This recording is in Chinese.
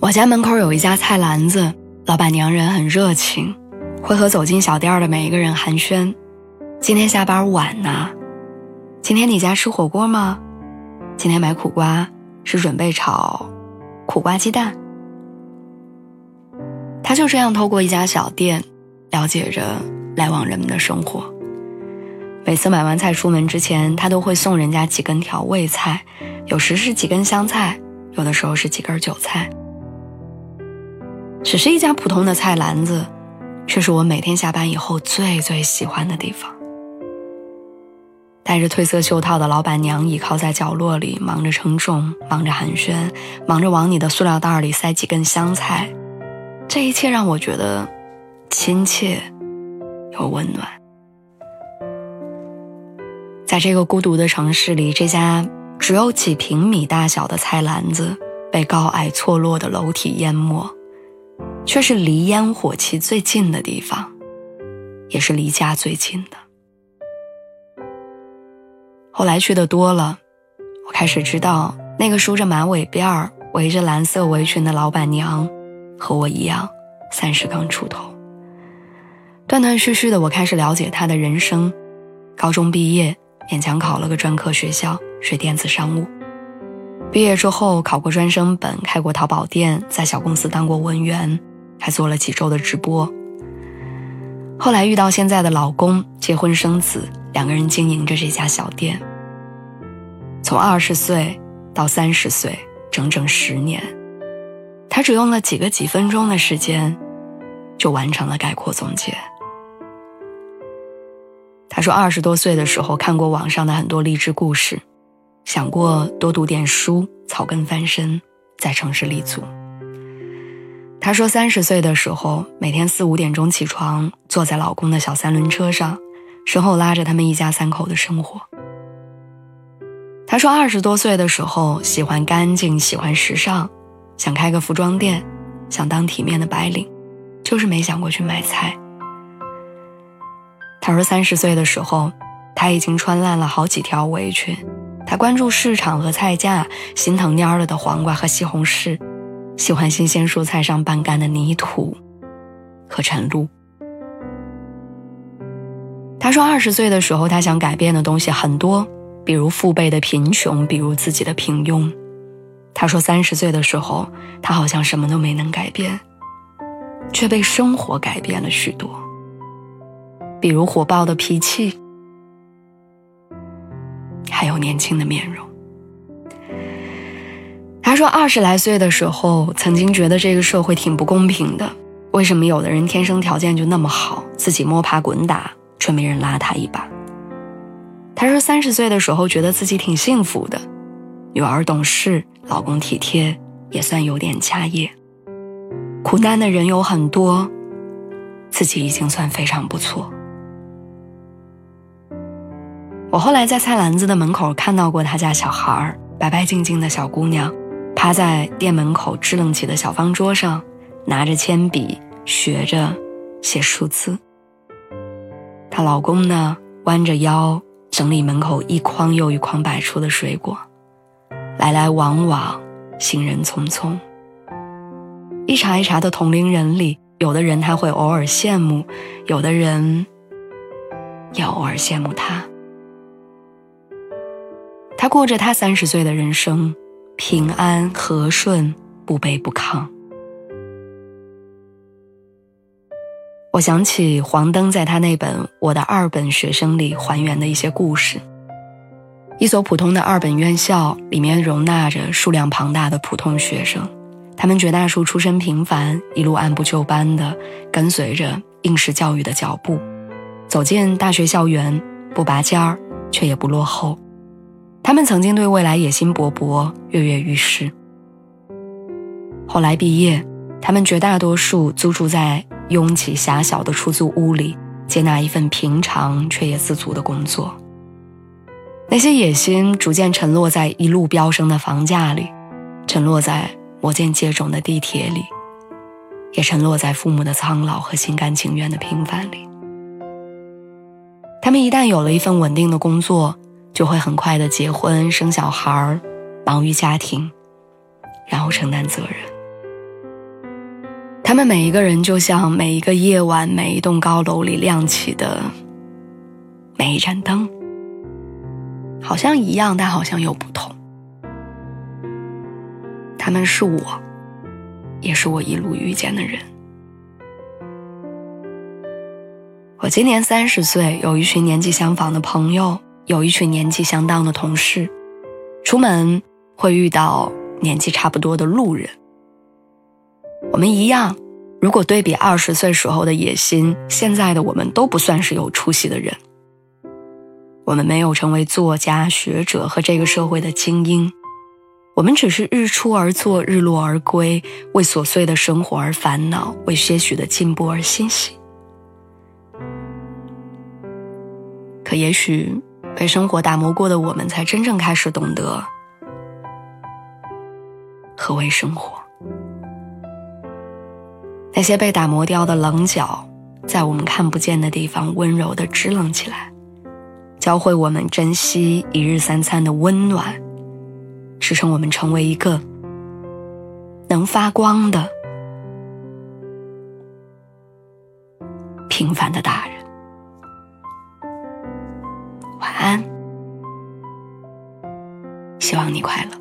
我家门口有一家菜篮子，老板娘人很热情，会和走进小店的每一个人寒暄。今天下班晚呐？今天你家吃火锅吗？今天买苦瓜是准备炒苦瓜鸡蛋。他就这样透过一家小店，了解着来往人们的生活。每次买完菜出门之前，他都会送人家几根调味菜，有时是几根香菜，有的时候是几根韭菜。只是一家普通的菜篮子，却是我每天下班以后最最喜欢的地方。戴着褪色袖套的老板娘倚靠在角落里，忙着称重，忙着寒暄，忙着往你的塑料袋里塞几根香菜。这一切让我觉得亲切又温暖。在这个孤独的城市里，这家只有几平米大小的菜篮子被高矮错落的楼体淹没。却是离烟火气最近的地方，也是离家最近的。后来去的多了，我开始知道，那个梳着马尾辫儿、围着蓝色围裙的老板娘，和我一样，三十刚出头。断断续续的，我开始了解她的人生。高中毕业，勉强考了个专科学校，学电子商务。毕业之后，考过专升本，开过淘宝店，在小公司当过文员。还做了几周的直播。后来遇到现在的老公，结婚生子，两个人经营着这家小店。从二十岁到三十岁，整整十年，他只用了几个几分钟的时间，就完成了概括总结。他说，二十多岁的时候看过网上的很多励志故事，想过多读点书，草根翻身，在城市立足。她说：“三十岁的时候，每天四五点钟起床，坐在老公的小三轮车上，身后拉着他们一家三口的生活。”她说：“二十多岁的时候，喜欢干净，喜欢时尚，想开个服装店，想当体面的白领，就是没想过去买菜。”她说：“三十岁的时候，她已经穿烂了好几条围裙，她关注市场和菜价，心疼蔫了的黄瓜和西红柿。”喜欢新鲜蔬菜上半干的泥土和晨露。他说，二十岁的时候，他想改变的东西很多，比如父辈的贫穷，比如自己的平庸。他说，三十岁的时候，他好像什么都没能改变，却被生活改变了许多，比如火爆的脾气，还有年轻的面容。他说：“二十来岁的时候，曾经觉得这个社会挺不公平的。为什么有的人天生条件就那么好，自己摸爬滚打，却没人拉他一把？”他说：“三十岁的时候，觉得自己挺幸福的，女儿懂事，老公体贴，也算有点家业。苦难的人有很多，自己已经算非常不错。”我后来在菜篮子的门口看到过他家小孩儿，白白净净的小姑娘。趴在店门口支棱起的小方桌上，拿着铅笔学着写数字。她老公呢，弯着腰整理门口一筐又一筐摆出的水果，来来往往，行人匆匆。一茬一茬的同龄人里，有的人他会偶尔羡慕，有的人也偶尔羡慕他。他过着他三十岁的人生。平安和顺，不卑不亢。我想起黄登在他那本《我的二本学生》里还原的一些故事。一所普通的二本院校里面容纳着数量庞大的普通学生，他们绝大数出身平凡，一路按部就班的跟随着应试教育的脚步，走进大学校园，不拔尖儿，却也不落后。他们曾经对未来野心勃勃，跃跃欲试。后来毕业，他们绝大多数租住在拥挤狭小的出租屋里，接纳一份平常却也自足的工作。那些野心逐渐沉落在一路飙升的房价里，沉落在摩肩接踵的地铁里，也沉落在父母的苍老和心甘情愿的平凡里。他们一旦有了一份稳定的工作，就会很快的结婚、生小孩忙于家庭，然后承担责任。他们每一个人就像每一个夜晚、每一栋高楼里亮起的每一盏灯。好像一样，但好像又不同。他们是我，也是我一路遇见的人。我今年三十岁，有一群年纪相仿的朋友，有一群年纪相当的同事。出门会遇到年纪差不多的路人。我们一样，如果对比二十岁时候的野心，现在的我们都不算是有出息的人。我们没有成为作家、学者和这个社会的精英，我们只是日出而作，日落而归，为琐碎的生活而烦恼，为些许的进步而欣喜。可也许，被生活打磨过的我们，才真正开始懂得何为生活。那些被打磨掉的棱角，在我们看不见的地方温柔的支棱起来。教会我们珍惜一日三餐的温暖，支撑我们成为一个能发光的平凡的大人。晚安，希望你快乐。